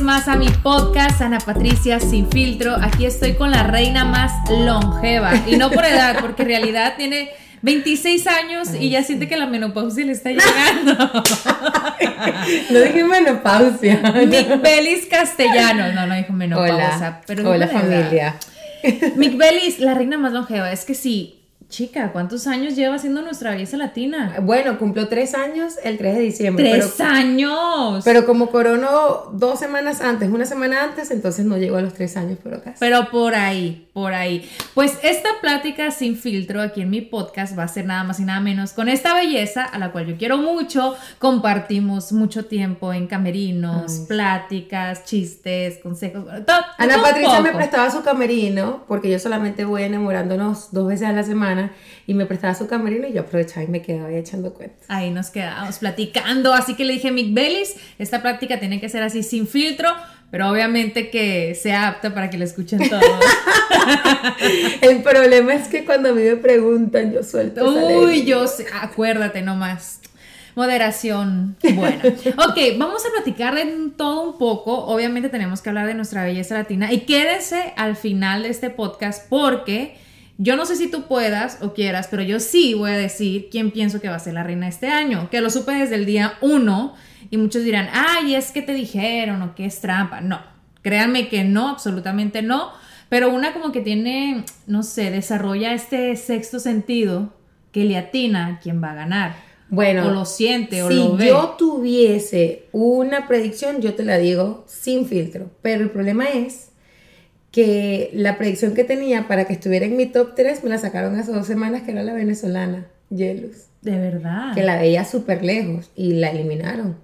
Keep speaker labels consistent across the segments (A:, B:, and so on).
A: Vez más a mi podcast Ana Patricia Sin Filtro. Aquí estoy con la reina más longeva y no por edad, porque en realidad tiene 26 años y ya siente que la menopausia le está llegando.
B: no dije menopausia.
A: Mick Bellis Castellanos. No, no dijo menopausia.
B: Hola, pero Hola familia.
A: Mick Bellis, la reina más longeva. Es que sí, Chica, ¿cuántos años lleva siendo nuestra belleza latina?
B: Bueno, cumplió tres años el 3 de diciembre.
A: ¡Tres años!
B: Pero como coronó dos semanas antes, una semana antes, entonces no llegó a los tres años, pero casi.
A: Pero por ahí, por ahí. Pues esta plática sin filtro aquí en mi podcast va a ser nada más y nada menos con esta belleza a la cual yo quiero mucho. Compartimos mucho tiempo en camerinos, pláticas, chistes, consejos.
B: Ana Patricia me prestaba su camerino porque yo solamente voy enamorándonos dos veces a la semana y me prestaba su camerino y yo aprovechaba y me quedaba ahí echando cuentas.
A: Ahí nos quedábamos platicando, así que le dije a Mick Bellis, esta práctica tiene que ser así sin filtro, pero obviamente que sea apta para que la escuchen todos.
B: El problema es que cuando a mí me preguntan, yo suelto.
A: Uy, yo sé, acuérdate nomás. Moderación. Bueno, ok, vamos a platicar de todo un poco. Obviamente tenemos que hablar de nuestra belleza latina y quédese al final de este podcast porque yo no sé si tú puedas o quieras, pero yo sí voy a decir quién pienso que va a ser la reina este año, que lo supe desde el día uno y muchos dirán, ay, es que te dijeron o que es trampa. No, créanme que no, absolutamente no, pero una como que tiene, no sé, desarrolla este sexto sentido que le atina quién va a ganar. Bueno, o lo siente o lo ve.
B: Si yo tuviese una predicción, yo te la digo sin filtro, pero el problema es que la predicción que tenía para que estuviera en mi top 3 me la sacaron hace dos semanas, que era la venezolana, Yelus.
A: De verdad.
B: Que la veía súper lejos y la eliminaron.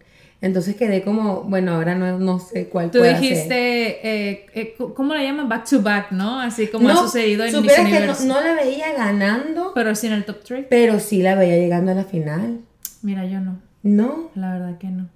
B: Entonces quedé como, bueno, ahora no, no sé cuál
A: Tú dijiste, eh, eh, ¿cómo la llaman? Back to back, ¿no? Así como ha sucedido en Miss
B: que no, no, la veía ganando.
A: Pero sí en el top 3.
B: Pero sí la veía llegando a la final.
A: Mira, yo no.
B: ¿No?
A: La verdad que no.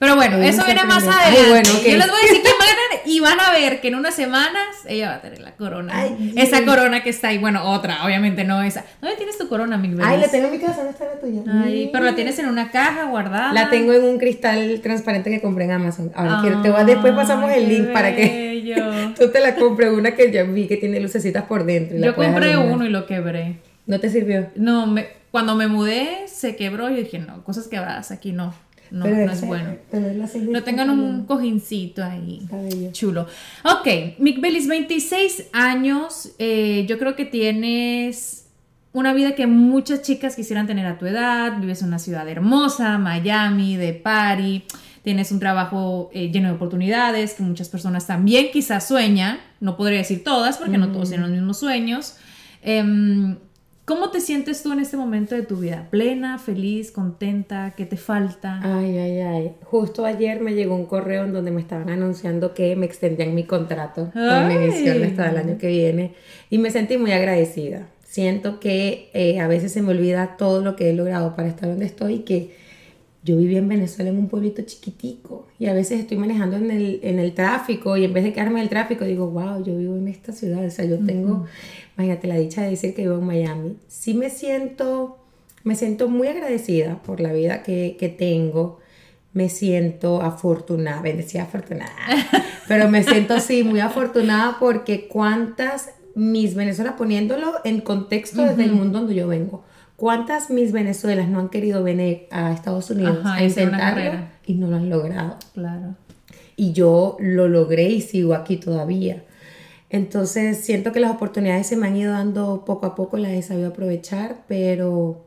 A: Pero bueno, eso viene más adelante. bueno, Yo les voy a decir quién va a ganar y van a ver que en unas semanas ella va a tener la corona. esa corona que está ahí, bueno, otra, obviamente no esa. ¿Dónde tienes tu corona, mi
B: Ay, la tengo en mi casa, ¿dónde está la tuya?
A: Ay, pero la tienes en una caja guardada.
B: La tengo en un cristal transparente que compré en Amazon. Ahora quiero, te voy a, después pasamos el link para que tú te la compres, una que ya vi que tiene lucecitas por dentro.
A: Yo compré uno y lo quebré.
B: ¿No te sirvió?
A: No, me, cuando me mudé se quebró y dije, no, cosas quebradas aquí no no, no es bueno. No tengan un cojincito ahí. Chulo. Ok, Mick Bellis, 26 años. Eh, yo creo que tienes una vida que muchas chicas quisieran tener a tu edad. Vives en una ciudad hermosa, Miami, de Party. Tienes un trabajo eh, lleno de oportunidades que muchas personas también quizás sueñan. No podría decir todas porque no todos tienen los mismos sueños. Em, ¿Cómo te sientes tú en este momento de tu vida? ¿Plena, feliz, contenta? ¿Qué te falta?
B: Ay, ay, ay. Justo ayer me llegó un correo en donde me estaban anunciando que me extendían mi contrato con emisión hasta el año que viene y me sentí muy agradecida. Siento que eh, a veces se me olvida todo lo que he logrado para estar donde estoy y que yo vivía en Venezuela en un pueblito chiquitico y a veces estoy manejando en el, en el tráfico y en vez de quedarme en el tráfico digo, wow, yo vivo en esta ciudad, o sea, yo tengo, imagínate la dicha de decir que vivo en Miami. Sí me siento, me siento muy agradecida por la vida que, que tengo, me siento afortunada, bendecida afortunada, pero me siento sí muy afortunada porque cuántas Miss Venezuela poniéndolo en contexto desde el mundo donde yo vengo? ¿Cuántas Miss Venezuelas no han querido venir a Estados Unidos a intentarlo y no lo han logrado?
A: Claro.
B: Y yo lo logré y sigo aquí todavía. Entonces siento que las oportunidades se me han ido dando poco a poco, las he sabido aprovechar, pero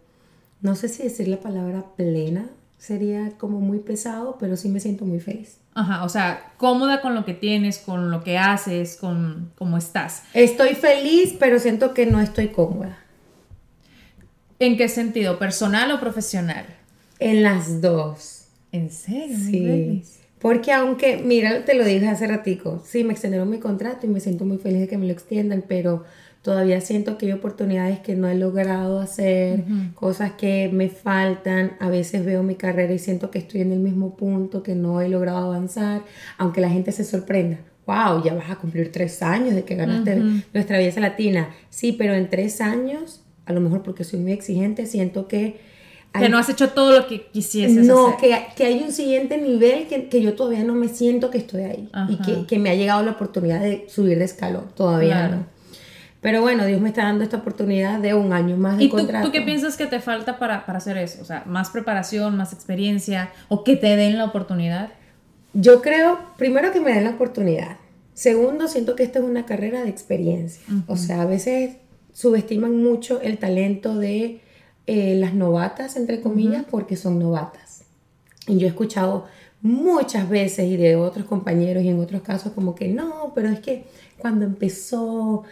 B: no sé si decir la palabra plena sería como muy pesado, pero sí me siento muy feliz.
A: Ajá, o sea, cómoda con lo que tienes, con lo que haces, con cómo estás.
B: Estoy feliz, pero siento que no estoy cómoda.
A: ¿En qué sentido? ¿Personal o profesional?
B: En las dos.
A: ¿En serio?
B: Sí. Porque aunque, mira, te lo dije hace ratico, sí, me extendieron mi contrato y me siento muy feliz de que me lo extiendan, pero todavía siento que hay oportunidades que no he logrado hacer, cosas que me faltan, a veces veo mi carrera y siento que estoy en el mismo punto, que no he logrado avanzar, aunque la gente se sorprenda. Wow, ya vas a cumplir tres años de que ganaste nuestra belleza latina. Sí, pero en tres años, a lo mejor porque soy muy exigente, siento que
A: que no has hecho todo lo que quisieses
B: no, hacer. que, que hay un siguiente nivel que, que, yo todavía no me siento que estoy ahí. Y que, que, me ha llegado la oportunidad de subir de escalón. Todavía no. Pero bueno, Dios me está dando esta oportunidad de un año más de
A: ¿Y tú, tú qué piensas que te falta para, para hacer eso? O sea, más preparación, más experiencia o que te den la oportunidad.
B: Yo creo, primero que me den la oportunidad. Segundo, siento que esta es una carrera de experiencia. O sea, a veces subestiman mucho el talento de eh, las novatas, entre comillas, porque son novatas. Y yo he escuchado muchas veces y de otros compañeros y en otros casos como que no, pero es que cuando empezó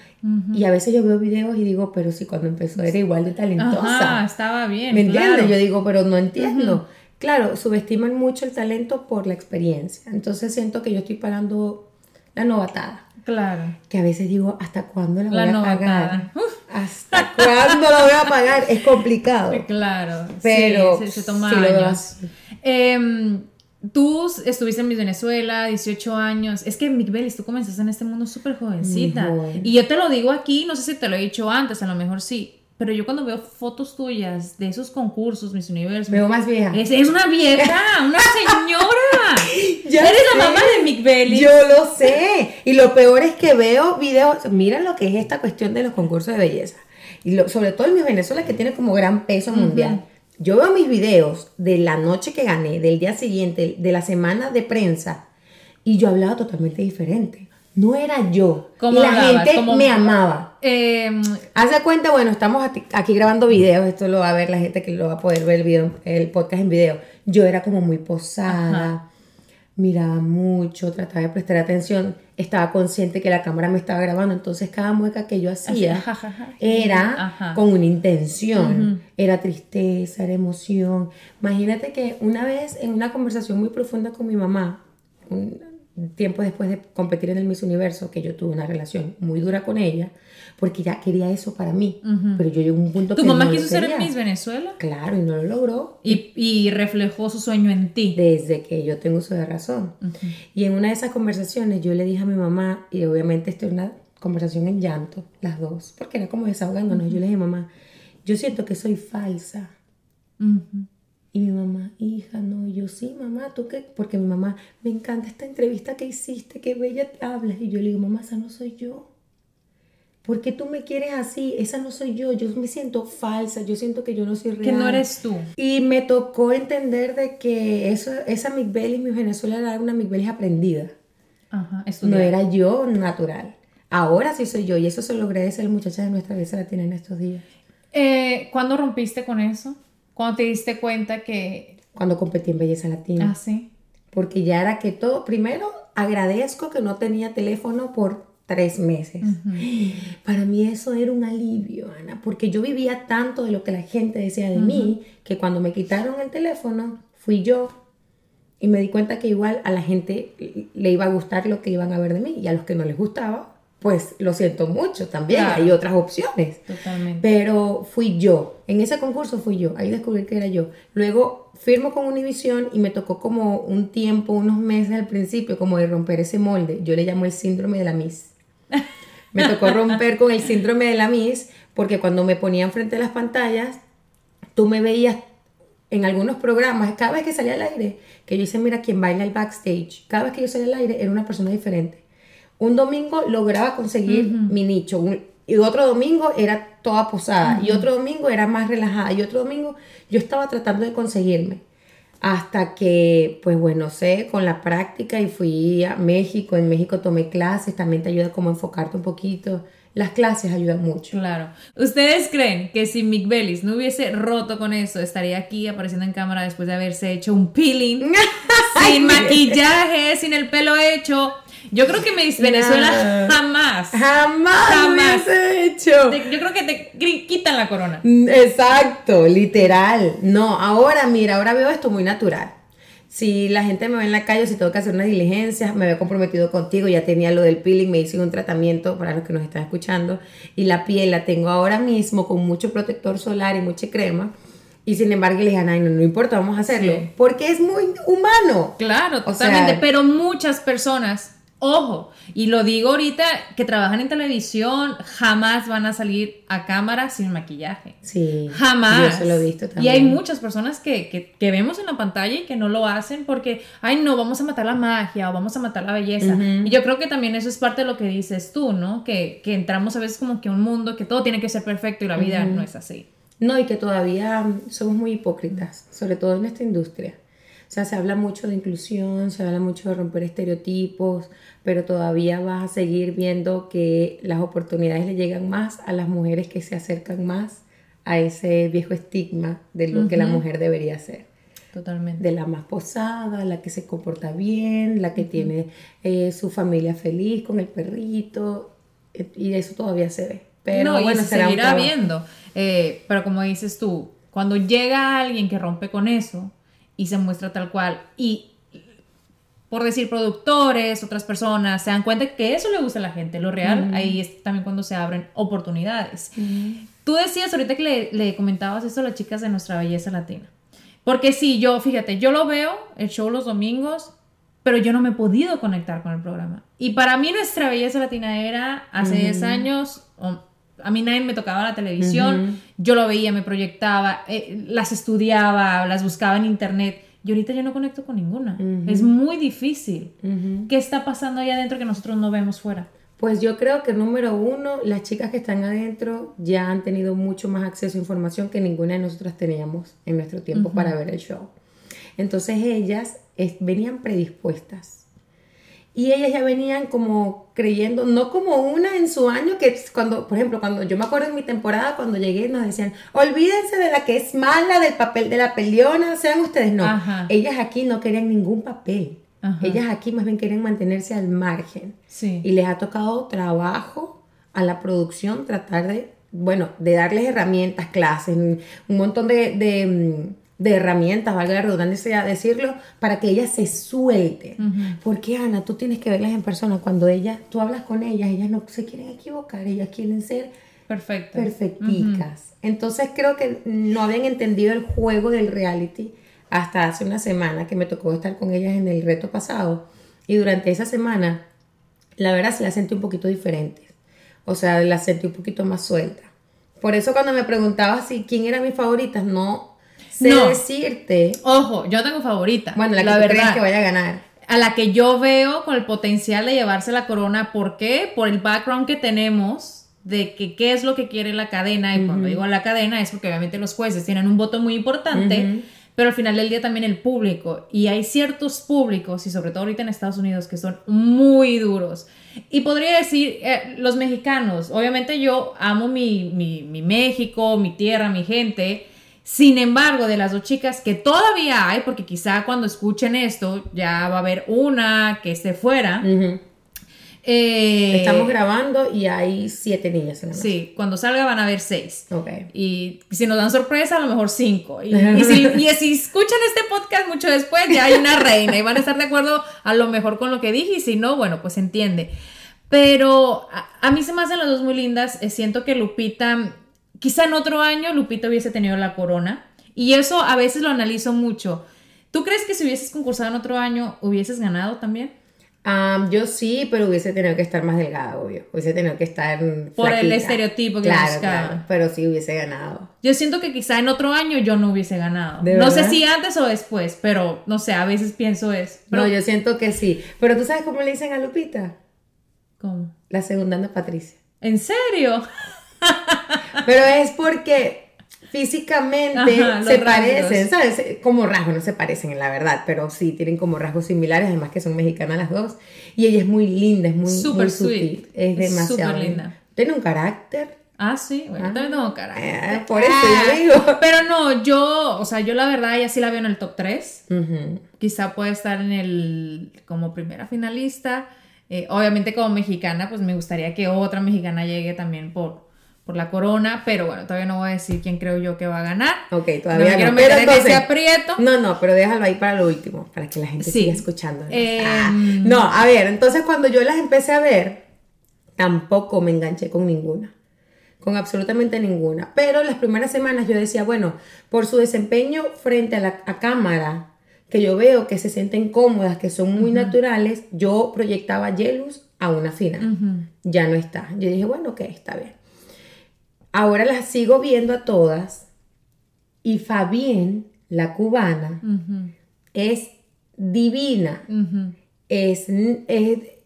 B: y a veces yo veo videos y digo, pero si cuando empezó era igual de talentosa.
A: estaba bien.
B: ¿Me entiendes? Yo digo, pero no entiendo. Claro, subestiman mucho el talento por la experiencia. Entonces siento que yo estoy pagando la novatada.
A: Claro.
B: Que a veces digo, ¿hasta cuándo la voy a pagar? ¿Hasta cuándo la voy a pagar? Es complicado.
A: Claro. Pero sí, se, toma años. Em, tú estuviste en Venezuela, 18 años. Es que, Miguel, tú comenzaste en este mundo súper jovencita. Y yo te lo digo aquí, no sé si te lo he dicho antes, a lo mejor sí. Pero yo cuando veo fotos tuyas de esos concursos, Mis Universos.
B: Veo más vieja.
A: Es, una vieja, una señora. Eres la mamá de Mick Belly.
B: Yo lo sé. Y lo peor es que veo videos. Mira lo que es esta cuestión de los concursos de belleza. Y sobre todo en mi Venezuela, que tiene como gran peso mundial. Yo veo mis videos de la noche que gané, del día siguiente, de la semana de prensa. Y yo hablaba totalmente diferente no era yo. y la gente me amaba. Eh, Haz de cuenta, bueno, estamos aquí grabando videos, esto lo va a ver la gente que lo va a poder ver el, video, el podcast en video. Yo era como muy posada, miraba mucho, trataba de prestar atención, estaba consciente que la cámara me estaba grabando, entonces cada mueca que yo hacía era con una intención, era tristeza, era emoción. Imagínate que una vez en una conversación muy profunda con mi mamá, tiempo después de competir en el Miss Universo, que yo tuve una relación muy dura con ella, porque ya quería eso para mí, pero yo llegué a un punto
A: ¿Tu mamá quiso ser Miss Venezuela?
B: Claro, y no lo logró.
A: Y, y, reflejó su sueño en ti.
B: Desde que yo tengo uso de razón. Y en una de esas conversaciones yo le dije a mi mamá, y obviamente esto es una conversación en llanto, las dos, porque era como desahogándonos, yo le dije, mamá, yo siento que soy falsa. Y mi mamá, hija, no, yo sí, mamá, ¿tú qué? Porque mi mamá, me encanta esta entrevista que hiciste, qué bella te hablas. Y yo le digo, mamá, esa no soy yo. ¿Por qué tú me quieres así? Esa no soy yo. Yo me siento falsa, yo siento que yo no soy real.
A: Que no eres tú.
B: Y me tocó entender de que eso, esa Miguel mi Venezuela era una Miguel aprendida.
A: Ajá,
B: no era yo natural. Ahora sí soy yo y eso se lo agradece el muchacha de nuestra la latina en estos días.
A: Eh, ¿Cuándo rompiste con eso? Cuando te diste cuenta que...
B: Cuando competí en Belleza Latina.
A: Ah, sí.
B: Porque ya era que todo, primero agradezco que no tenía teléfono por tres meses. Para mí eso era un alivio, Ana, porque yo vivía tanto de lo que la gente decía de mí, que cuando me quitaron el teléfono, fui yo y me di cuenta que igual a la gente le iba a gustar lo que iban a ver de mí y a los que no les gustaba, pues lo siento mucho también, hay otras opciones.
A: Totalmente.
B: Pero fui yo, en ese concurso fui yo, ahí descubrí que era yo. Luego firmo con Univision y me tocó como un tiempo, unos meses al principio, como de romper ese molde. Yo le llamo el síndrome de la Miss. Me tocó romper con el síndrome de la Miss porque cuando me ponían frente a las pantallas, tú me veías en algunos programas, cada vez que salía al aire, que yo hice, mira, quien baila el backstage, cada vez que yo salía al aire era una persona diferente. Un domingo lograba conseguir mi nicho, y otro domingo era toda posada, y otro domingo era más relajada, y otro domingo yo estaba tratando de conseguirme. Hasta que, pues bueno, sé, con la práctica y fui a México, en México tomé clases, también te ayuda como a enfocarte un poquito. Las clases ayudan mucho.
A: Claro. ¿Ustedes creen que si Mick Bellis no hubiese roto con eso, estaría aquí apareciendo en cámara después de haberse hecho un peeling, sin maquillaje, sin el pelo hecho? Yo creo que Miss Venezuela jamás.
B: Jamás. Jamás. hecho.
A: yo creo que te quitan la corona.
B: Mm, exacto, literal. No, ahora mira, ahora veo esto muy natural. Si la gente me ve en la calle, si tengo que hacer una diligencia, me había comprometido contigo, ya tenía lo del peeling, me hice un tratamiento para los que nos están escuchando y la piel la tengo ahora mismo con mucho protector solar y mucha crema. Y sin embargo le dije, ay, no, no importa, vamos a hacerlo. Porque es muy humano.
A: Claro, totalmente. pero muchas personas Ojo, y lo digo ahorita, que trabajan en televisión, jamás van a salir a cámara sin maquillaje.
B: Sí.
A: Jamás.
B: Yo lo he visto también.
A: Y hay muchas personas que, vemos en la pantalla y que no lo hacen porque, ay, no, vamos a matar la magia o vamos a matar la belleza. Y yo creo que también eso es parte de lo que dices tú, ¿no? Que, entramos a veces como que un mundo que todo tiene que ser perfecto y la vida no es así.
B: No, y que todavía somos muy hipócritas, sobre todo en esta industria. O sea, se habla mucho de inclusión, se habla mucho de romper estereotipos, pero todavía vas a seguir viendo que las oportunidades le llegan más a las mujeres que se acercan más a ese viejo estigma de lo que la mujer debería ser.
A: Totalmente.
B: De la más posada, la que se comporta bien, la que tiene eh, su familia feliz con el perrito, eh, y eso todavía se ve. Pero
A: no, bueno, se seguirá viendo. Eh, pero como dices tú, cuando llega alguien que rompe con eso, y se muestra tal cual. Y por decir productores, otras personas, se dan cuenta que eso le gusta a la gente, lo real, ahí es también cuando se abren oportunidades. Tú decías ahorita que le, le, comentabas esto a las chicas de nuestra belleza latina. Porque sí, yo, fíjate, yo lo veo, el show los domingos, pero yo no me he podido conectar con el programa. Y para mí nuestra belleza latina era hace 10 años, a mí nadie me tocaba la televisión, yo lo veía, me proyectaba, eh, las estudiaba, las buscaba en internet. Y ahorita yo no conecto con ninguna. Es muy difícil. ¿Qué está pasando ahí adentro que nosotros no vemos fuera?
B: Pues yo creo que número uno, las chicas que están adentro ya han tenido mucho más acceso a información que ninguna de nosotras teníamos en nuestro tiempo para ver el show. Entonces ellas venían predispuestas y ellas ya venían como creyendo, no como una en su año, que cuando, por ejemplo, cuando yo me acuerdo en mi temporada, cuando llegué, nos decían, olvídense de la que es mala, del papel de la peleona, sean ustedes, no. Ellas aquí no querían ningún papel. Ellas aquí más bien querían mantenerse al margen. Y les ha tocado trabajo a la producción tratar de, bueno, de darles herramientas, clases, un montón de mm, de herramientas, valga la redundancia decirlo, para que ellas se suelten. Porque Ana, tú tienes que verlas en persona. Cuando ellas, tú hablas con ellas, ellas no se quieren equivocar, ellas quieren ser
A: perfectas.
B: Perfecticas. Entonces creo que no habían entendido el juego del reality hasta hace una semana que me tocó estar con ellas en el reto pasado. Y durante esa semana, la verdad se las sentí un poquito diferentes. O sea, las sentí un poquito más sueltas. Por eso cuando me preguntaba si quién era mi favorita, no no. decirte.
A: Ojo, yo tengo favorita.
B: Bueno, la que verdad, crees que vaya a ganar.
A: A la que yo veo con el potencial de llevarse la corona. ¿Por qué? Por el background que tenemos de que qué es lo que quiere la cadena. Y cuando digo la cadena es porque obviamente los jueces tienen un voto muy importante. Pero al final del día también el público. Y hay ciertos públicos, y sobre todo ahorita en Estados Unidos, que son muy duros. Y podría decir, eh, los mexicanos, obviamente yo amo mi, mi, mi México, mi tierra, mi gente, sin embargo, de las dos chicas que todavía hay, porque quizá cuando escuchen esto ya va a haber una que esté fuera.
B: Eh, Estamos grabando y hay siete niñas en
A: Sí, cuando salga van a haber seis.
B: Ok.
A: Y si nos dan sorpresa, a lo mejor cinco. Y, si, escuchan este podcast mucho después, ya hay una reina y van a estar de acuerdo a lo mejor con lo que dije. Y si no, bueno, pues entiende. Pero a, mí se me hacen las dos muy lindas. Eh, siento que Lupita Quizá en otro año Lupita hubiese tenido la corona. Y eso a veces lo analizo mucho. ¿Tú crees que si hubieses concursado en otro año hubieses ganado también?
B: yo sí, pero hubiese tenido que estar más delgada, obvio. Hubiese tenido que estar.
A: Por el estereotipo que
B: claro, claro, pero sí hubiese ganado.
A: Yo siento que quizá en otro año yo no hubiese ganado. no sé si antes o después, pero no sé, a veces pienso eso.
B: No, yo siento que sí. Pero tú sabes cómo le dicen a Lupita?
A: ¿Cómo?
B: La segunda Ana Patricia.
A: ¿En serio?
B: Pero es porque físicamente se parecen, ¿sabes? Como rasgos, no se parecen en la verdad, pero sí tienen como rasgos similares, además que son mexicanas las dos. Y ella es muy linda, es muy, Super sutil, es demasiado linda. Tiene un carácter.
A: Ah, sí, bueno, ah. también tengo carácter.
B: Eh, por eso yo digo.
A: Pero no, yo, o sea, yo la verdad, ella sí la veo en el top 3. Quizá puede estar en el, como primera finalista. Eh, obviamente como mexicana, pues me gustaría que otra mexicana llegue también por, por la corona, pero bueno, todavía no voy a decir quién creo yo que va a ganar.
B: Ok, todavía no. quiero meter en ese aprieto. No, no, pero déjalo ahí para lo último, para que la gente siga escuchando.
A: Em,
B: ah, no, a ver, entonces cuando yo las empecé a ver, tampoco me enganché con ninguna. Con absolutamente ninguna. Pero las primeras semanas yo decía, bueno, por su desempeño frente a la cámara, que yo veo que se sienten cómodas, que son muy naturales, yo proyectaba Yelus a una final. Ya no está. Yo dije, bueno, ok, está bien. Ahora las sigo viendo a todas y Fabián, la cubana, es divina, es,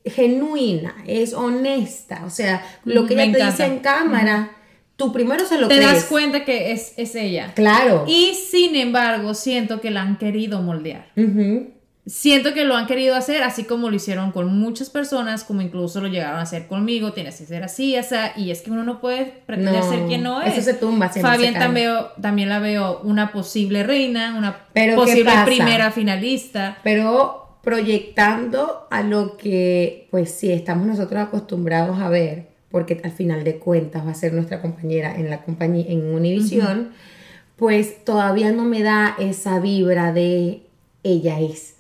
B: genuina, es honesta. O sea, lo que ella te dice en cámara, tú primero se lo
A: Te das cuenta que es, es, ella.
B: Claro.
A: Y sin embargo, siento que la han querido moldear siento que lo han querido hacer así como lo hicieron con muchas personas, como incluso lo llegaron a hacer conmigo, tienes que ser así, esa, y es que uno no puede pretender ser quien no es.
B: Eso se tumba.
A: Fabián también, también la veo una posible reina, una posible primera finalista.
B: Pero proyectando a lo que, pues sí, estamos nosotros acostumbrados a ver, porque al final de cuentas va a ser nuestra compañera en la compañía, en Univision, pues todavía no me da esa vibra de ella es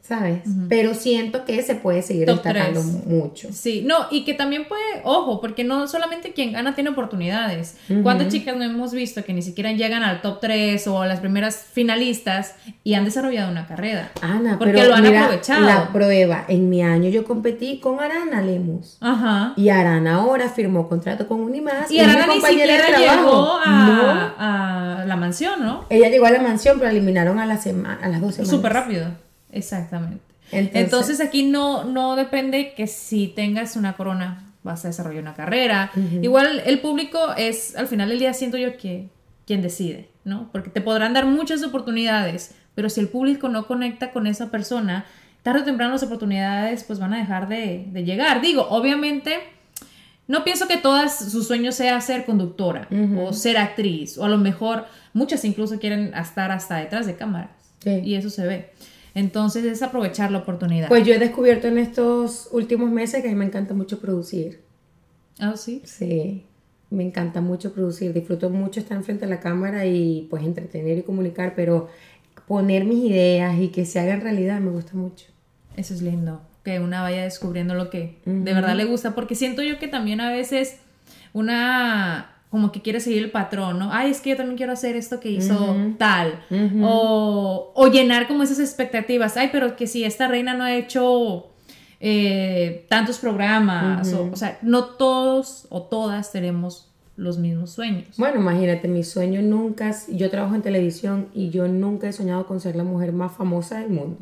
B: ¿sabes? Pero siento que se puede seguir destacando mucho.
A: Sí, no, y que también puede, ojo, porque no solamente quien gana tiene oportunidades. ¿Cuántas chicas no hemos visto que ni siquiera llegan al top 3 o a las primeras finalistas y han desarrollado una carrera?
B: Ana, porque lo han aprovechado. La prueba, en mi año yo competí con Arana Lemus.
A: Ajá.
B: Y Arana ahora firmó contrato con Unimás.
A: Y, Arana ni siquiera llegó a, a, la mansión, ¿no?
B: Ella llegó a la mansión, pero eliminaron a, la semana, a las dos semanas.
A: Súper rápido. Exactamente. Entonces, aquí no, no depende que si tengas una corona vas a desarrollar una carrera. Igual el público es, al final del día siento yo que quien decide, ¿no? Porque te podrán dar muchas oportunidades, pero si el público no conecta con esa persona, tarde o temprano las oportunidades pues van a dejar de, llegar. Digo, obviamente, no pienso que todas sus sueños sea ser conductora o ser actriz, o a lo mejor muchas incluso quieren estar hasta detrás de cámaras. Y eso se ve. Entonces es aprovechar la oportunidad.
B: Pues yo he descubierto en estos últimos meses que a mí me encanta mucho producir.
A: Ah, sí.
B: Sí, me encanta mucho producir. Disfruto mucho estar enfrente de la cámara y pues entretener y comunicar, pero poner mis ideas y que se hagan realidad me gusta mucho.
A: Eso es lindo, que una vaya descubriendo lo que de verdad le gusta, porque siento yo que también a veces una como que quiere seguir el patrón, ¿no? Ay, es que yo también quiero hacer esto que hizo tal. o, o, llenar como esas expectativas. Ay, pero que si esta reina no ha hecho eh, tantos programas. o, o, sea, no todos o todas tenemos los mismos sueños.
B: Bueno, imagínate, mi sueño nunca, yo trabajo en televisión y yo nunca he soñado con ser la mujer más famosa del mundo.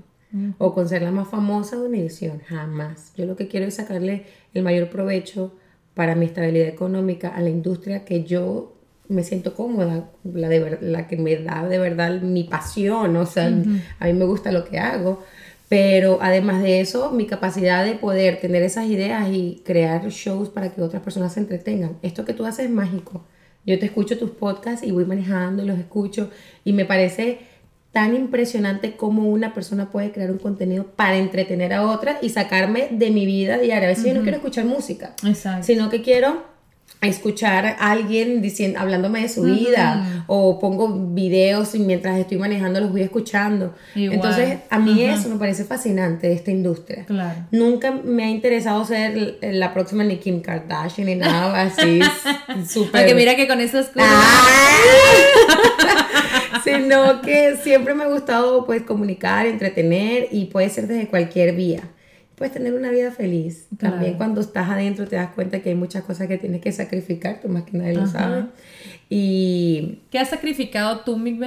B: O con ser la más famosa de Univision, jamás. Yo lo que quiero es sacarle el mayor provecho para mi estabilidad económica a la industria que yo me siento cómoda, la, de la que me da de verdad mi pasión, o sea, a mí me gusta lo que hago, pero además de eso, mi capacidad de poder tener esas ideas y crear shows para que otras personas se entretengan. Esto que tú haces es mágico. Yo te escucho tus podcasts y voy manejando los escucho y me parece tan impresionante cómo una persona puede crear un contenido para entretener a otra y sacarme de mi vida diaria. A veces yo no quiero escuchar música, sino que quiero escuchar a alguien diciendo, hablándome de su vida o pongo videos y mientras estoy manejando los voy escuchando. Entonces, a mí eso me parece fascinante de esta industria. Nunca me ha interesado ser la próxima ni Kim Kardashian ni nada así súper...
A: Porque mira que con esas cosas...
B: sino que siempre me ha gustado pues comunicar, entretener y puede ser desde cualquier vía. Puedes tener una vida feliz. También cuando estás adentro te das cuenta que hay muchas cosas que tienes que sacrificar, tú más que nadie lo sabe. Y...
A: ¿Qué has sacrificado tú, Mick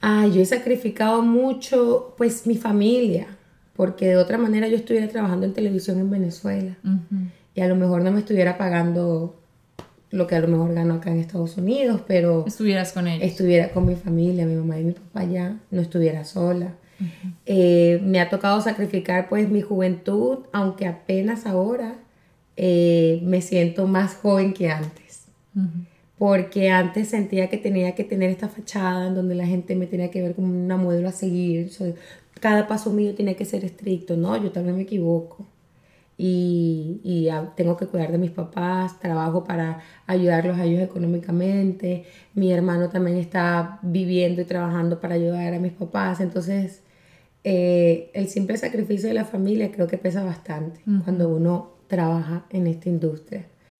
B: Ah, yo he sacrificado mucho, pues mi familia. porque de otra manera yo estuviera trabajando en televisión en Venezuela y a lo mejor no me estuviera pagando lo que a lo mejor gano acá en Estados Unidos, pero...
A: Estuvieras con ellos.
B: Estuviera con mi familia, mi mamá y mi papá ya, no estuviera sola. Eh, me ha tocado sacrificar pues mi juventud, aunque apenas ahora eh, me siento más joven que antes. Porque antes sentía que tenía que tener esta fachada en donde la gente me tenía que ver como una modelo a seguir. cada paso mío tenía que ser estricto. No, yo también me equivoco y, y tengo que cuidar de mis papás, trabajo para ayudarlos a ellos económicamente, mi hermano también está viviendo y trabajando para ayudar a mis papás, entonces eh, el simple sacrificio de la familia creo que pesa bastante cuando uno trabaja en esta industria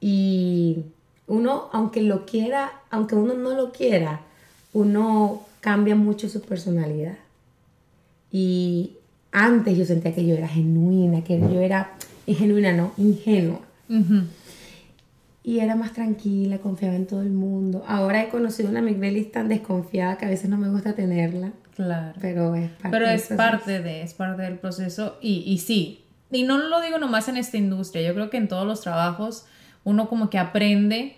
B: Y uno, aunque lo quiera, aunque uno no lo quiera, uno cambia mucho su personalidad. Y antes yo sentía que yo era genuina, que yo era, genuina no, ingenua. Y era más tranquila, confiaba en todo el mundo. Ahora he conocido una Miguelis tan desconfiada que a veces no me gusta tenerla.
A: Claro.
B: Pero es parte,
A: pero es parte de, es parte del proceso. Y, y sí, y no lo digo nomás en esta industria, yo creo que en todos los trabajos uno como que aprende.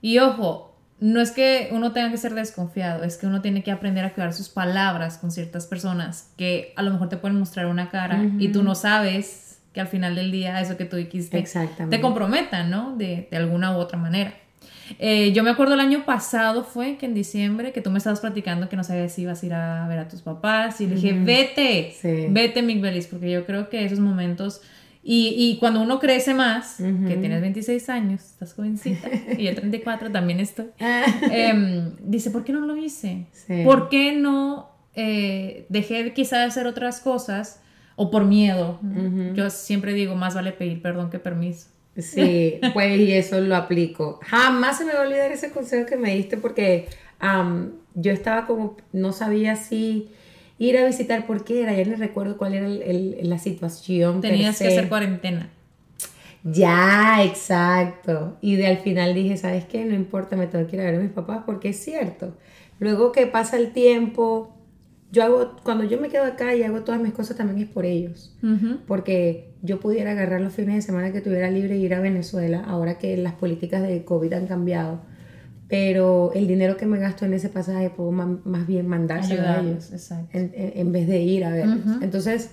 A: Y ojo, no es que uno tenga que ser desconfiado, es que uno tiene que aprender a cuidar sus palabras con ciertas personas que a lo mejor te pueden mostrar una cara y tú no sabes que al final del día eso que tú dijiste te comprometan, ¿no? De, de, alguna u otra manera. Eh, yo me acuerdo el año pasado fue que en diciembre que tú me estabas platicando que no sabías si ibas a ir a ver a tus papás y le dije, vete, vete, Miguelis, porque yo creo que esos momentos y, y, cuando uno crece más, que tienes 26 años, estás jovencita, y yo 34 también estoy, eh, dice, ¿por qué no lo hice? ¿Por qué no eh, dejé quizás de hacer otras cosas o por miedo? Yo siempre digo, más vale pedir perdón que permiso.
B: Sí, pues y eso lo aplico. Jamás se me va a olvidar ese consejo que me diste porque yo estaba como, no sabía si ir a visitar porque era, ya ni recuerdo cuál era la situación.
A: Tenías que hacer cuarentena.
B: Ya, exacto. Y de al final dije, ¿sabes qué? No importa, me tengo que ir a ver a mis papás porque es cierto. Luego que pasa el tiempo, yo hago, cuando yo me quedo acá y hago todas mis cosas también es por ellos. Porque yo pudiera agarrar los fines de semana que tuviera libre e ir a Venezuela, ahora que las políticas de COVID han cambiado pero el dinero que me gasto en ese pasaje puedo más bien mandárselo a ellos en, en, vez de ir a verlos. Entonces,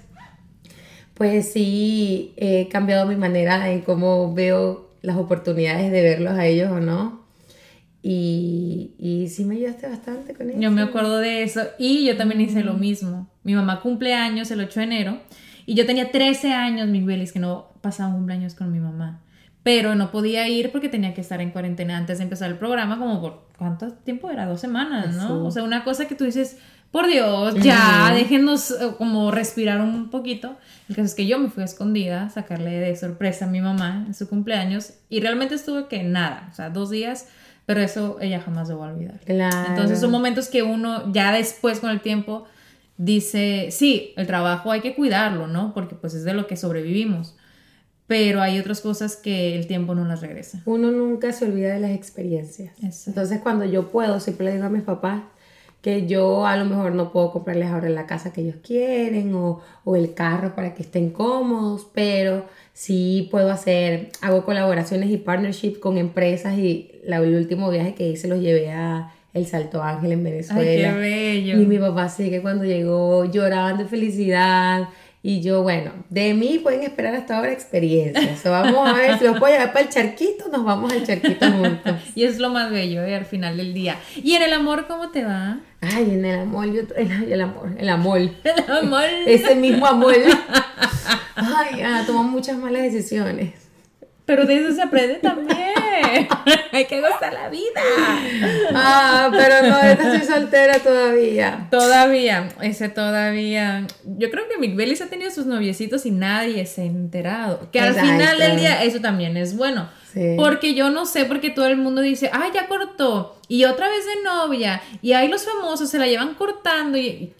B: pues sí, he cambiado mi manera en cómo veo las oportunidades de verlos a ellos o no. Y, y sí me ayudaste bastante con eso.
A: Yo me acuerdo de eso y yo también hice lo mismo. Mi mamá cumple años el 8 de enero y yo tenía 13 años, mis belis, que no pasaba cumpleaños con mi mamá pero no podía ir porque tenía que estar en cuarentena antes de empezar el programa, como por cuánto tiempo era, dos semanas, ¿no? O sea, una cosa que tú dices, por Dios, ya, déjenos eh, como respirar un poquito. El caso es que yo me fui a escondida a sacarle de sorpresa a mi mamá en su cumpleaños y realmente estuve que nada, o sea, dos días, pero eso ella jamás lo va a olvidar.
B: Claro.
A: Entonces son momentos que uno ya después con el tiempo dice, sí, el trabajo hay que cuidarlo, ¿no? Porque pues es de lo que sobrevivimos pero hay otras cosas que el tiempo no las regresa.
B: Uno nunca se olvida de las experiencias. Entonces cuando yo puedo, siempre le digo a mis papás que yo a lo mejor no puedo comprarles ahora la casa que ellos quieren o, o el carro para que estén cómodos, pero sí puedo hacer, hago colaboraciones y partnerships con empresas y la, el último viaje que hice los llevé a el Salto Ángel en Venezuela.
A: Ay, qué bello.
B: Y mi papá sí que cuando llegó lloraban de felicidad. Y yo, bueno, de mí pueden esperar hasta ahora experiencias. vamos a ver si los puedo llevar para el charquito, nos vamos al charquito juntos.
A: y es lo más bello, ¿eh? al final del día. ¿Y en el amor cómo te va?
B: Ay, en el amor, yo, el, el amor, el amor.
A: El amor.
B: Ese mismo amor. Ay, ah, tomó muchas malas decisiones.
A: Pero de eso se aprende también. Hay que gozar la vida.
B: Ah, pero no, esta estoy soltera todavía.
A: Todavía, ese todavía. Yo creo que Mick Bellis ha tenido sus noviecitos y nadie se ha enterado. Que al final del día eso también es bueno. Porque yo no sé, porque todo el mundo dice, ay, ya cortó. Y otra vez de novia. Y ahí los famosos se la llevan cortando. Y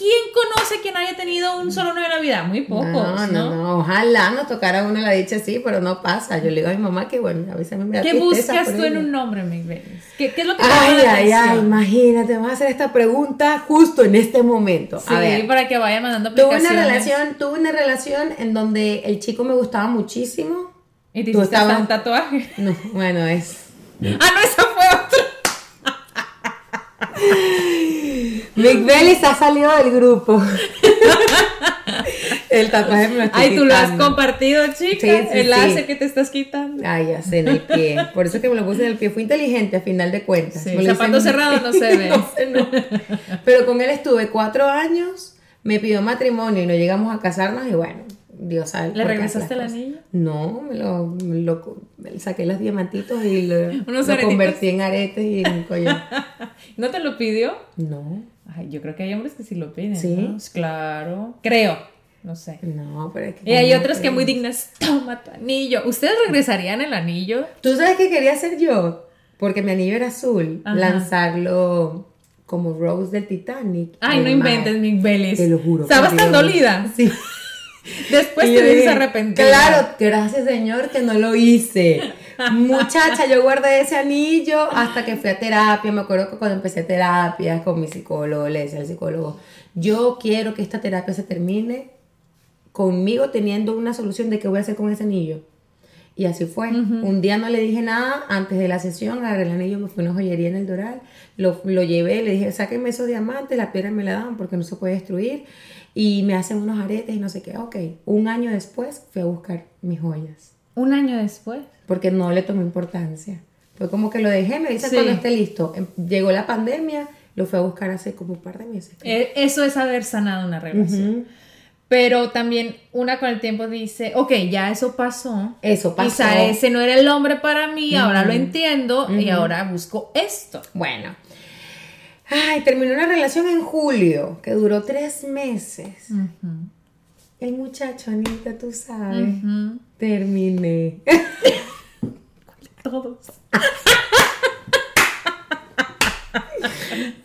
A: ¿Quién conoce quien haya tenido un solo la vida? Muy pocos, no, no,
B: no, Ojalá nos tocara uno la dicha así, pero no pasa. Yo le digo a mi mamá que, bueno, a veces me da
A: ¿Qué buscas tú en un nombre, Miguel? ¿Qué, ¿Qué, es lo que te
B: Ay, ay, ay, imagínate, vamos a hacer esta pregunta justo en este momento.
A: Sí, a ver, para que vaya mandando.
B: Tuve una relación, tuve una relación en donde el chico me gustaba muchísimo.
A: ¿Y te hiciste un tatuaje?
B: No, bueno, es...
A: ah, no, esa fue otra.
B: Mick Bellis ha salido del grupo. el tatuaje me lo estoy
A: Ay, tú lo has compartido, chica. Sí, sí, el láser que te estás quitando.
B: Ay, ya sé, en el pie. Por eso que me lo puse en el pie. Fui inteligente a final de cuentas.
A: Sí, zapato cerrado no se ve.
B: no sé, no. Pero con él estuve cuatro años, me pidió matrimonio y no llegamos a casarnos y bueno, Dios sabe.
A: ¿Le regresaste el anillo?
B: No, me lo, me lo saqué los diamantitos y lo, lo convertí en aretes y en collar.
A: ¿No te lo pidió?
B: No.
A: Ay, yo creo que hay hombres que sí lo piden. Sí. ¿no? Claro. Creo. No sé.
B: No, pero es que.
A: Y hay otras que muy dignas. Toma tu anillo. ¿Ustedes regresarían el anillo?
B: ¿Tú sabes qué quería hacer yo? Porque mi anillo era azul. Lanzarlo como Rose del Titanic.
A: Ay, no inventes, mi Vélez.
B: Te lo juro.
A: ¿Estabas tan dolida?
B: Sí.
A: Después te dices arrepentida.
B: Claro, gracias Señor que no lo hice. Muchacha, yo guardé ese anillo hasta que fui a terapia. Me acuerdo que cuando empecé terapia con mi psicólogo, le decía al psicólogo, yo quiero que esta terapia se termine conmigo teniendo una solución de qué voy a hacer con ese anillo. Y así fue. Un día no le dije nada, antes de la sesión agarré el anillo, me fui a una joyería en el Doral, lo, lo llevé, le dije, sáquenme esos diamantes, la piedra me la dan porque no se puede destruir y me hacen unos aretes y no sé qué. Ok, un año después fui a buscar mis joyas.
A: ¿Un año después?
B: Porque no le tomé importancia. Fue como que lo dejé, me dice cuando esté listo. Em, llegó la pandemia, lo fui a buscar hace como un par de meses.
A: Eh, eso es haber sanado una relación. Pero también una con el tiempo dice, ok, ya eso pasó.
B: Eso pasó.
A: Quizá ese no era el hombre para mí, ahora lo entiendo y ahora busco esto.
B: Bueno, Ay, terminó una relación en julio que duró tres meses. El muchacho, Anita, tú sabes. Terminé.
A: Todos.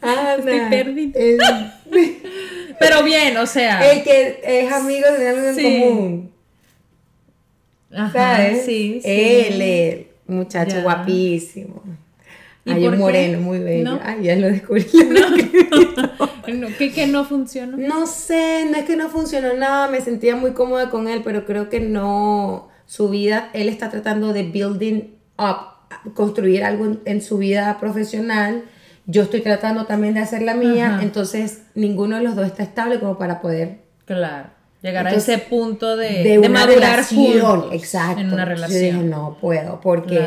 B: Ana,
A: Estoy Pero bien, o sea.
B: El que es amigo de algo en común.
A: Ajá, ¿Sabes? Sí, sí.
B: Él, el muchacho guapísimo. Hay un moreno muy bello. Ay, ya lo descubrí.
A: No. ¿Qué, ¿Qué, no funcionó?
B: No sé, no es que no funcionó nada, me sentía muy cómoda con él, pero creo que no, su vida, él está tratando de building up, construir algo en, su vida profesional. Yo estoy tratando también de hacer la mía, entonces ninguno de los dos está estable como para poder.
A: Claro. Llegar a ese punto de, de, de madurar
B: relación, exacto.
A: En una relación. Yo
B: dije, no puedo, porque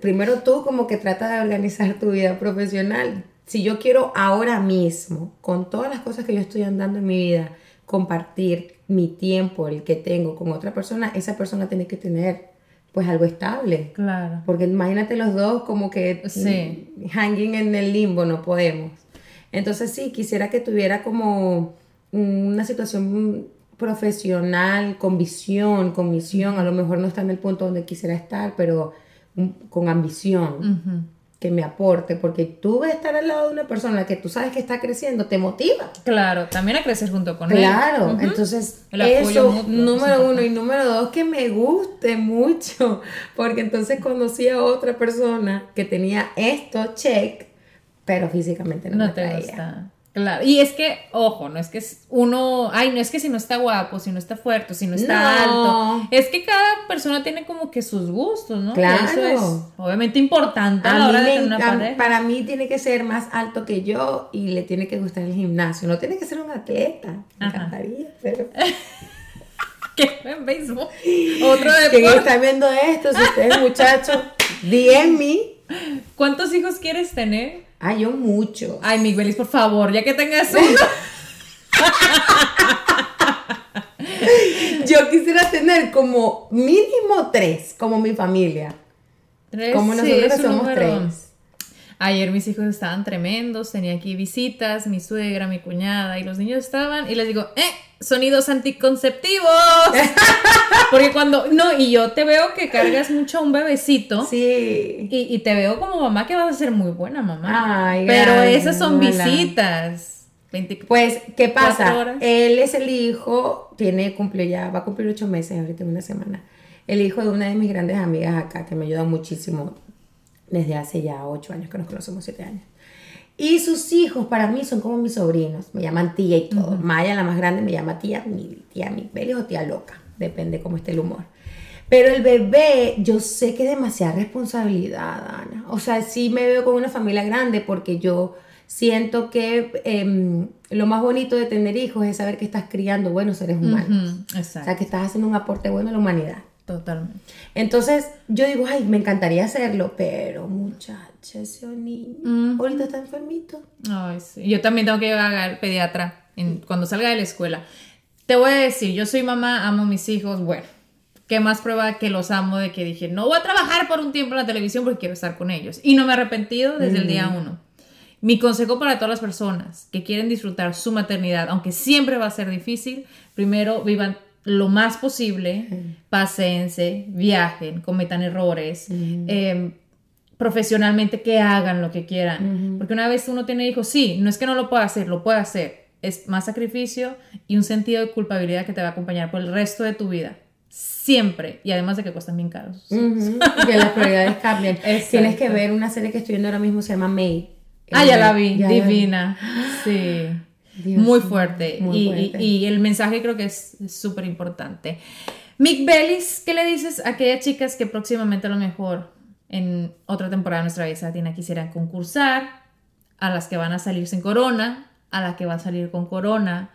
B: primero tú como que trata de organizar tu vida profesional. Si yo quiero ahora mismo, con todas las cosas que yo estoy andando en mi vida, compartir mi tiempo, el que tengo con otra persona, esa persona tiene que tener pues algo estable.
A: Claro.
B: Porque imagínate los dos como que sí. hanging en el limbo, no podemos. Entonces sí, quisiera que tuviera como una situación profesional, con visión, con misión. A lo mejor no está en el punto donde quisiera estar, pero con ambición. Que me aporte, porque tú ves estar al lado de una persona que tú sabes que está creciendo, te motiva.
A: Claro, también a crecer junto con
B: él. Claro, entonces eso, número uno, y número dos, que me guste mucho, porque entonces conocí a otra persona que tenía esto check, pero físicamente no, me te gusta.
A: Claro, y es que, ojo, no es que uno, ay, no es que si no está guapo, si no está fuerte, si no está alto, es que cada persona tiene como que sus gustos, ¿no? Claro. Eso es obviamente importante a, la hora de tener una pareja.
B: Para mí tiene que ser más alto que yo y le tiene que gustar el gimnasio, no tiene que ser un atleta, me encantaría, pero...
A: ¿Qué en béisbol? Otro de
B: ¿Quién está viendo esto? Si ustedes, muchachos, DM me.
A: ¿Cuántos hijos quieres tener?
B: Ay, yo mucho.
A: Ay, Miguelis, por favor, ya que tengas uno.
B: yo quisiera tener como mínimo tres, como mi familia. Tres, como nosotros somos tres.
A: Ayer mis hijos estaban tremendos, tenía aquí visitas, mi suegra, mi cuñada y los niños estaban y les digo, eh, sonidos anticonceptivos. Porque cuando, no, y yo te veo que cargas mucho a un bebecito.
B: Sí.
A: Y, te veo como mamá que vas a ser muy buena mamá. Ay, Pero esas son visitas.
B: pues, ¿qué pasa? Él es el hijo, tiene, cumplió ya, va a cumplir ocho meses ahorita en una semana. El hijo de una de mis grandes amigas acá, que me ayuda muchísimo desde hace ya ocho años que nos conocemos, siete años. Y sus hijos para mí son como mis sobrinos, me llaman tía y todo. Maya, la más grande, me llama tía, mi tía mi o tía loca, depende cómo esté el humor. Pero el bebé, yo sé que es demasiada responsabilidad, Ana. O sea, sí me veo con una familia grande porque yo siento que em, lo más bonito de tener hijos es saber que estás criando buenos seres humanos. O sea, que estás haciendo un aporte bueno a la humanidad.
A: Totalmente.
B: Entonces, yo digo, ay, me encantaría hacerlo, pero muchacha, ese niño, ahorita está enfermito.
A: Ay, sí. Yo también tengo que llegar al pediatra cuando salga de la escuela. Te voy a decir, yo soy mamá, amo a mis hijos, bueno, ¿qué más prueba que los amo de que dije, no voy a trabajar por un tiempo en la televisión porque quiero estar con ellos? Y no me he arrepentido desde el día uno. Mi consejo para todas las personas que quieren disfrutar su maternidad, aunque siempre va a ser difícil, primero vivan lo más posible, pasense, viajen, cometan errores, em, profesionalmente que hagan lo que quieran. Porque una vez uno tiene hijos, sí, no es que no lo pueda hacer, lo puede hacer. Es más sacrificio y un sentido de culpabilidad que te va a acompañar por el resto de tu vida. Siempre. Y además de que cuestan bien caros.
B: que las prioridades cambian. Tienes que ver una serie que estoy viendo ahora mismo, se llama May.
A: Ah, ya la vi, divina. Sí muy fuerte. y, el mensaje creo que es súper importante. Mick Bellis, ¿qué le dices a aquellas chicas que próximamente a lo mejor en otra temporada de nuestra vida latina quisieran concursar? A las que van a salir sin corona, a la que va a salir con corona.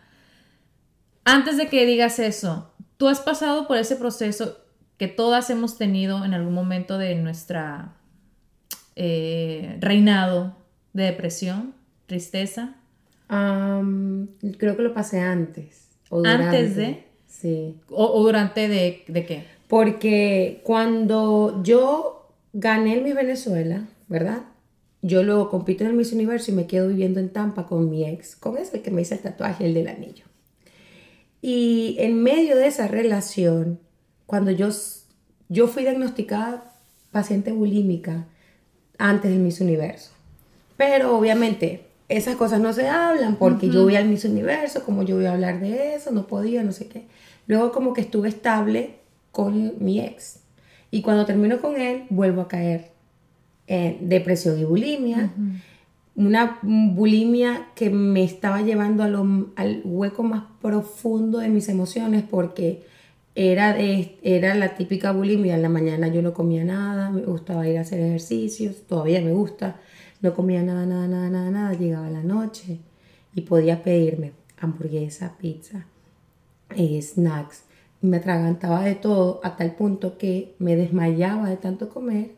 A: Antes de que digas eso, tú has pasado por ese proceso que todas hemos tenido en algún momento de nuestra eh, reinado de depresión, tristeza
B: creo que lo pasé antes.
A: ¿Antes de?
B: Sí.
A: ¿O, durante de, de, qué?
B: Porque cuando yo gané el Miss Venezuela, ¿verdad? Yo luego compito en el Miss Universo y me quedo viviendo en Tampa con mi ex, con ese que me hizo el tatuaje, el del anillo. Y en medio de esa relación, cuando yo, yo fui diagnosticada paciente bulímica antes del Miss Universo. Pero obviamente esas cosas no se hablan porque yo voy al Miss Universo, como yo voy a hablar de eso, no podía, no sé qué. Luego como que estuve estable con mi ex. Y cuando termino con él, vuelvo a caer en depresión y bulimia. Una bulimia que me estaba llevando al hueco más profundo de mis emociones porque era, de, era la típica bulimia. En la mañana yo no comía nada, me gustaba ir a hacer ejercicios, todavía me gusta no comía nada, nada, nada, nada, nada. Llegaba la noche y podía pedirme hamburguesa, pizza, eh, snacks. Me atragantaba de todo a tal punto que me desmayaba de tanto comer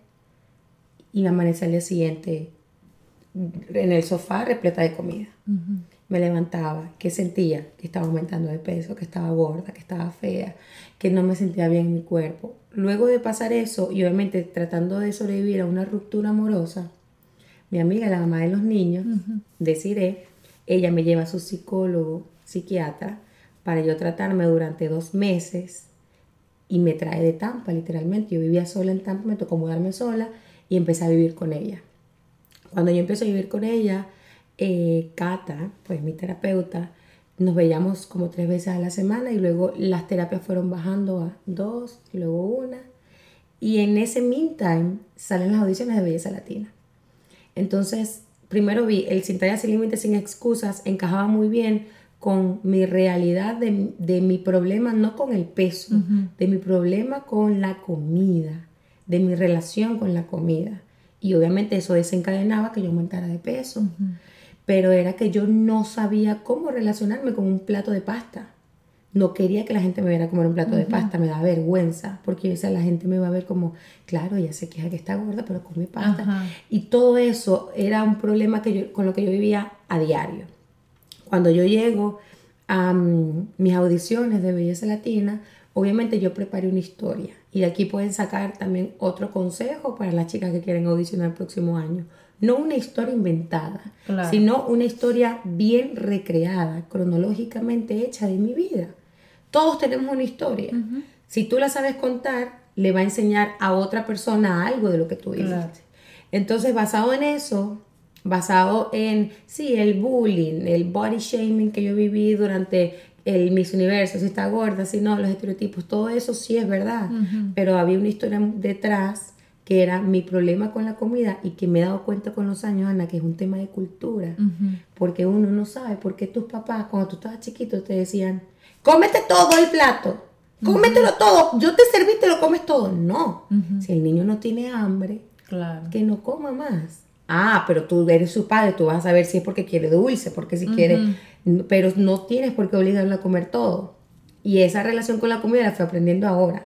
B: y me amanecía al día siguiente en el sofá repleta de comida. Me levantaba, que sentía que estaba aumentando de peso, que estaba gorda, que estaba fea, que no me sentía bien en mi cuerpo. Luego de pasar eso y obviamente tratando de sobrevivir a una ruptura amorosa, mi amiga, la mamá de los niños, deciré, ella me lleva a su psicólogo, psiquiatra, para yo tratarme durante dos meses y me trae de Tampa, literalmente. Yo vivía sola en Tampa, me tocó mudarme sola y empecé a vivir con ella. Cuando yo empecé a vivir con ella, eh, Cata, pues mi terapeuta, nos veíamos como tres veces a la semana y luego las terapias fueron bajando a dos, y luego una. Y en ese meantime salen las audiciones de Belleza Latina. Entonces, primero vi el Sin Tallas Sin Límites Sin Excusas, encajaba muy bien con mi realidad de, mi problema, no con el peso, de mi problema con la comida, de mi relación con la comida. Y obviamente eso desencadenaba que yo aumentara de peso. Pero era que yo no sabía cómo relacionarme con un plato de pasta. No quería que la gente me viera comer un plato de pasta, me da vergüenza, porque yo la gente me va a ver como, claro, ella se queja que está gorda, pero come pasta. Y todo eso era un problema que yo, con lo que yo vivía a diario. Cuando yo llego a mm, mis audiciones de Belleza Latina, obviamente yo preparé una historia. Y de aquí pueden sacar también otro consejo para las chicas que quieren audicionar el próximo año. No una historia inventada, sino una historia bien recreada, cronológicamente hecha de mi vida. Todos tenemos una historia. Si tú la sabes contar, le va a enseñar a otra persona algo de lo que tú viviste. Entonces, basado en eso, basado en, sí, el bullying, el body shaming que yo viví durante el Miss Universo, si está gorda, si no, los estereotipos, todo eso sí es verdad, pero había una historia detrás que era mi problema con la comida y que me he dado cuenta con los años, Ana, que es un tema de cultura, porque uno no sabe por qué tus papás, cuando tú estabas chiquito, te decían, cómete todo el plato, cómetelo todo, yo te serví, te lo comes todo. No, si el niño no tiene hambre, claro. que no coma más. Ah, pero tú eres su padre, tú vas a saber si es porque quiere dulce, porque si quiere, pero no tienes por qué obligarlo a comer todo. Y esa relación con la comida la estoy aprendiendo ahora.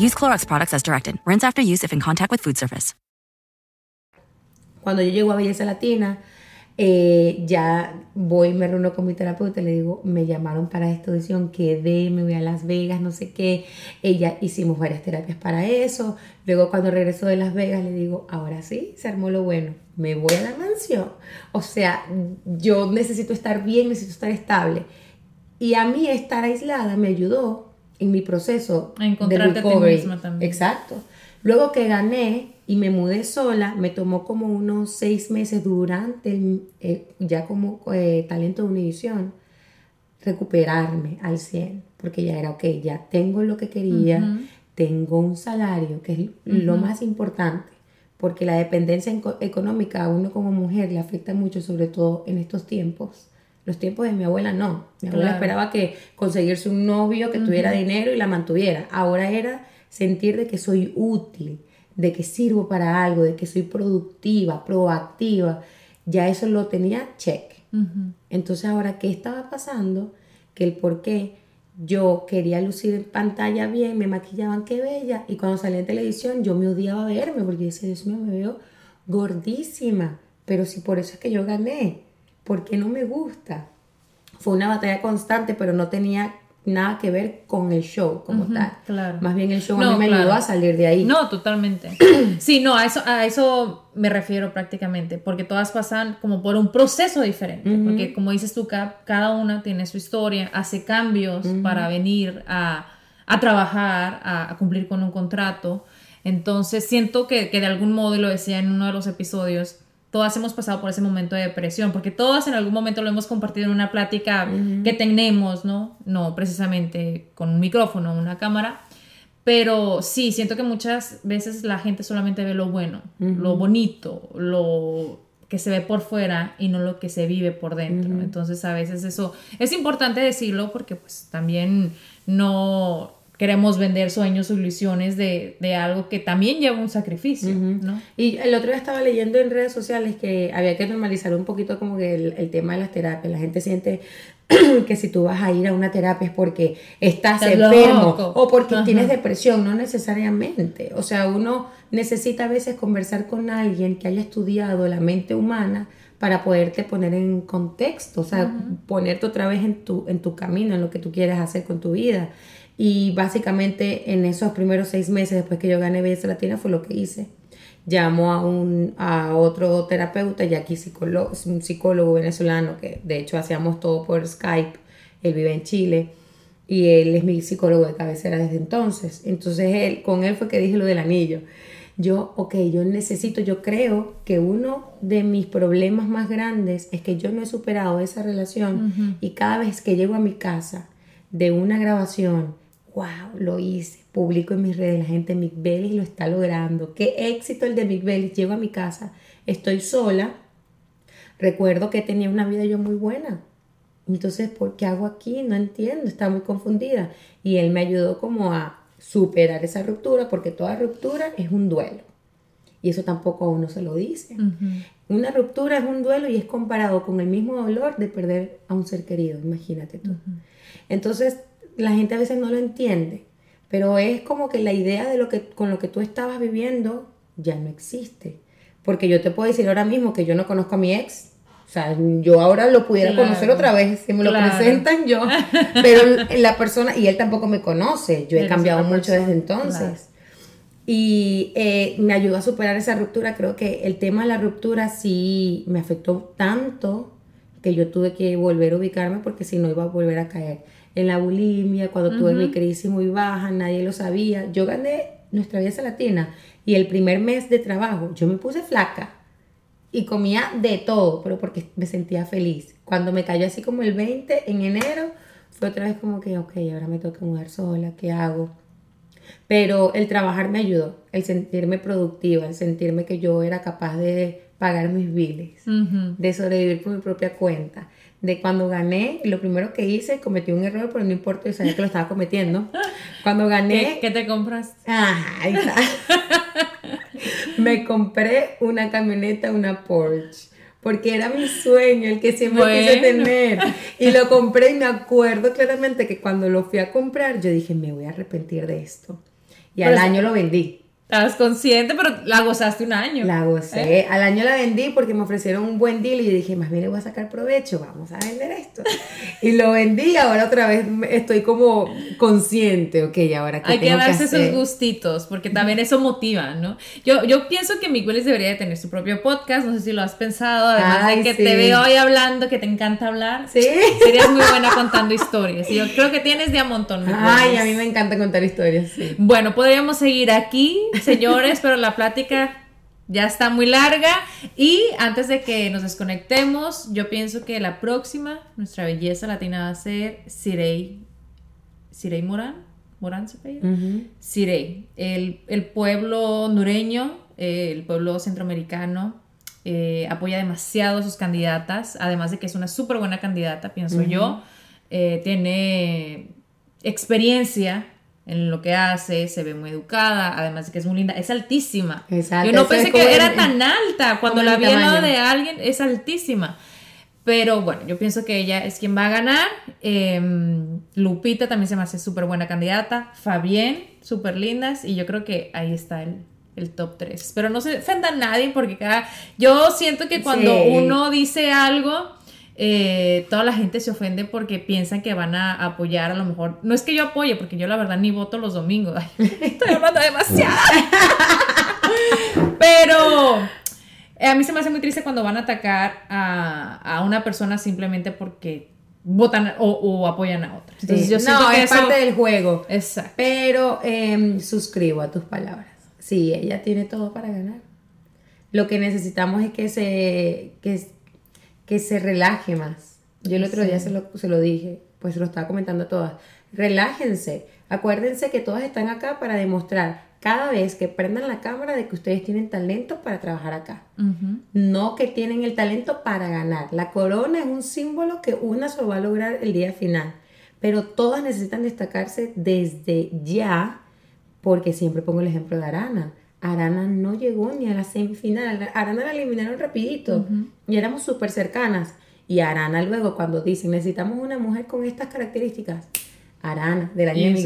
C: Use Clorox products as directed. Rinse after use if in contact with food surface.
B: Cuando yo llego a Belleza Latina, eh, ya voy, me reúno con mi terapeuta y le digo, me llamaron para esta audición, quedé, me voy a Las Vegas, no sé qué. Ella hicimos varias terapias para eso. Luego cuando regreso de Las Vegas le digo, ahora sí, se armó lo bueno, me voy a la mansión. O sea, yo necesito estar bien, necesito estar estable. Y a mí estar aislada me ayudó en mi proceso
A: de recovery. misma también.
B: Exacto. Luego que gané y me mudé sola, me tomó como unos seis meses durante el, eh, ya como eh, talento de Univisión recuperarme al 100, porque ya era, ok, ya tengo lo que quería, tengo un salario, que es lo más importante, porque la dependencia económica a uno como mujer le afecta mucho, sobre todo en estos tiempos. Los tiempos de mi abuela no. Mi abuela esperaba que conseguirse un novio que tuviera dinero y la mantuviera. Ahora era sentir de que soy útil, de que sirvo para algo, de que soy productiva, proactiva. Ya eso lo tenía check. Entonces ahora, ¿qué estaba pasando? Que el por qué yo quería lucir en pantalla bien, me maquillaban, qué bella. Y cuando salí en televisión yo me odiaba verme porque decía, Dios mío, me veo gordísima. Pero si por eso es que yo gané porque no me gusta. Fue una batalla constante, pero no tenía nada que ver con el show como tal. Claro. Más bien el show a mí me ayudó a salir de ahí.
A: No, totalmente. sí, no, a eso, a eso me refiero prácticamente, porque todas pasan como por un proceso diferente, porque como dices tú, cada, una tiene su historia, hace cambios para venir a, a trabajar, a, cumplir con un contrato. Entonces siento que, que de algún modo, y lo decía en uno de los episodios, todas hemos pasado por ese momento de depresión, porque todas en algún momento lo hemos compartido en una plática que tenemos, ¿no? No precisamente con un micrófono, una cámara, pero sí, siento que muchas veces la gente solamente ve lo bueno, lo bonito, lo que se ve por fuera y no lo que se vive por dentro. Entonces a veces eso es importante decirlo porque pues también no queremos vender sueños o ilusiones de, de algo que también lleva un sacrificio, ¿no?
B: Y el otro día estaba leyendo en redes sociales que había que normalizar un poquito como que el, el tema de las terapias. La gente siente que si tú vas a ir a una terapia es porque estás, enfermo o porque tienes depresión, no necesariamente. O sea, uno necesita a veces conversar con alguien que haya estudiado la mente humana para poderte poner en contexto, o sea, ponerte otra vez en tu, en tu camino, en lo que tú quieres hacer con tu vida. Y básicamente en esos primeros seis meses después que yo gané Belleza Latina fue lo que hice. Llamo a, un, a otro terapeuta, ya aquí psicólogo, un psicólogo venezolano, que de hecho hacíamos todo por Skype, él vive en Chile y él es mi psicólogo de cabecera desde entonces. Entonces él, con él fue que dije lo del anillo. Yo, ok, yo necesito, yo creo que uno de mis problemas más grandes es que yo no he superado esa relación y cada vez que llego a mi casa de una grabación wow, lo hice, publico en mis redes, la gente Mick Bellis lo está logrando, qué éxito el de Mick Bellis, llego a mi casa, estoy sola, recuerdo que tenía una vida yo muy buena, entonces, ¿por qué hago aquí? No entiendo, estaba muy confundida. Y él me ayudó como a superar esa ruptura, porque toda ruptura es un duelo. Y eso tampoco a uno se lo dice. Una ruptura es un duelo y es comparado con el mismo dolor de perder a un ser querido, imagínate tú. Entonces, la gente a veces no lo entiende, pero es como que la idea de lo que con lo que tú estabas viviendo ya no existe. Porque yo te puedo decir ahora mismo que yo no conozco a mi ex. O sea, yo ahora lo pudiera conocer otra vez, si me lo presentan yo. Pero la persona, y él tampoco me conoce, yo he cambiado mucho desde entonces. Y eh, me ayudó a superar esa ruptura. Creo que el tema de la ruptura sí me afectó tanto que yo tuve que volver a ubicarme porque si no iba a volver a caer en la bulimia, cuando tuve mi crisis muy baja, nadie lo sabía. Yo gané nuestra belleza latina y el primer mes de trabajo yo me puse flaca y comía de todo, pero porque me sentía feliz. Cuando me cayó así como el 20 en enero, fue otra vez como que, ok, ahora me toca mudar sola, ¿qué hago? Pero el trabajar me ayudó, el sentirme productiva, el sentirme que yo era capaz de pagar mis biles, de sobrevivir por mi propia cuenta de cuando gané, lo primero que hice, cometí un error, pero no importa, yo sabía que lo estaba cometiendo. Cuando gané...
A: ¿Qué, te compras?
B: está. me compré una camioneta, una Porsche. Porque era mi sueño, el que siempre quise tener. Y lo compré y me acuerdo claramente que cuando lo fui a comprar, yo dije, me voy a arrepentir de esto. Y al año lo vendí.
A: Estabas consciente, pero la gozaste un año.
B: La gocé. ¿Eh? Al año la vendí porque me ofrecieron un buen deal y yo dije, más bien le voy a sacar provecho, vamos a vender esto. y lo vendí, ahora otra vez estoy como consciente, ok, ahora
A: que Hay que darse esos gustitos, porque también eso motiva, ¿no? Yo, yo pienso que Miguelis debería de tener su propio podcast, no sé si lo has pensado, además de que te veo hoy hablando, que te encanta hablar. Sí. Serías muy buena contando historias. Y yo creo que tienes de a montón.
B: Ay, a mí me encanta contar historias, sí.
A: Bueno, podríamos seguir aquí señores, pero la plática ya está muy larga. Y antes de que nos desconectemos, yo pienso que la próxima, nuestra belleza latina va a ser Sirey. Sirey Morán. Morán se Sirey. El, pueblo nureño, el pueblo centroamericano, eh, apoya demasiado a sus candidatas. Además de que es una súper buena candidata, pienso yo. Eh, tiene experiencia en lo que hace, se ve muy educada, además de que es muy linda, es altísima. Exacto. Yo no pensé que era tan alta, cuando la vi al lado de alguien es altísima. Pero bueno, yo pienso que ella es quien va a ganar. Em, Lupita también se me hace súper buena candidata. Fabián, súper lindas. Y yo creo que ahí está el, el top 3. Pero no se ofenda a nadie porque cada... Yo siento que cuando uno dice algo eh, toda la gente se ofende porque piensan que van a apoyar a lo mejor. No es que yo apoye, porque yo la verdad ni voto los domingos. estoy hablando demasiado. Pero eh, a mí se me hace muy triste cuando van a atacar a, una persona simplemente porque votan o, apoyan a otra.
B: no, es parte del juego. Exacto. Pero em, suscribo a tus palabras. Sí, ella tiene todo para ganar. Lo que necesitamos es que se, que, que se relaje más. Yo el otro día se lo, se lo dije, pues se lo estaba comentando a todas. Relájense. Acuérdense que todas están acá para demostrar cada vez que prendan la cámara de que ustedes tienen talento para trabajar acá. No que tienen el talento para ganar. La corona es un símbolo que una solo va a lograr el día final. pero todas necesitan destacarse desde ya, porque siempre pongo el ejemplo de Arana. Arana no llegó ni a la semifinal, Arana la eliminaron rapidito y éramos súper cercanas. Y Arana luego cuando dicen necesitamos una mujer con estas características, Arana, de la niña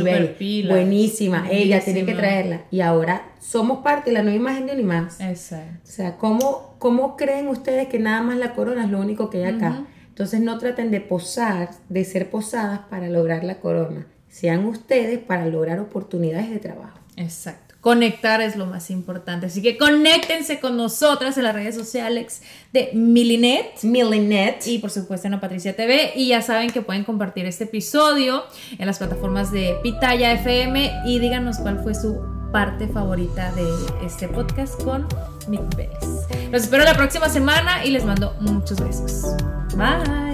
B: buenísima, ella tiene que traerla. Y ahora somos parte de la nueva imagen de Unimás.
A: Exacto.
B: O sea, ¿cómo, ¿cómo creen ustedes que nada más la corona es lo único que hay acá? Entonces no traten de posar, de ser posadas para lograr la corona. Sean ustedes para lograr oportunidades de trabajo.
A: Exacto. Conectar es lo más importante. Así que conéctense con nosotras en las redes sociales de Milinet.
B: Milinet.
A: Y por supuesto en Patricia TV. Y ya saben que pueden compartir este episodio en las plataformas de Pitaya FM. Y díganos cuál fue su parte favorita de este podcast con Mick Pérez. Los espero la próxima semana y les mando muchos besos. Bye.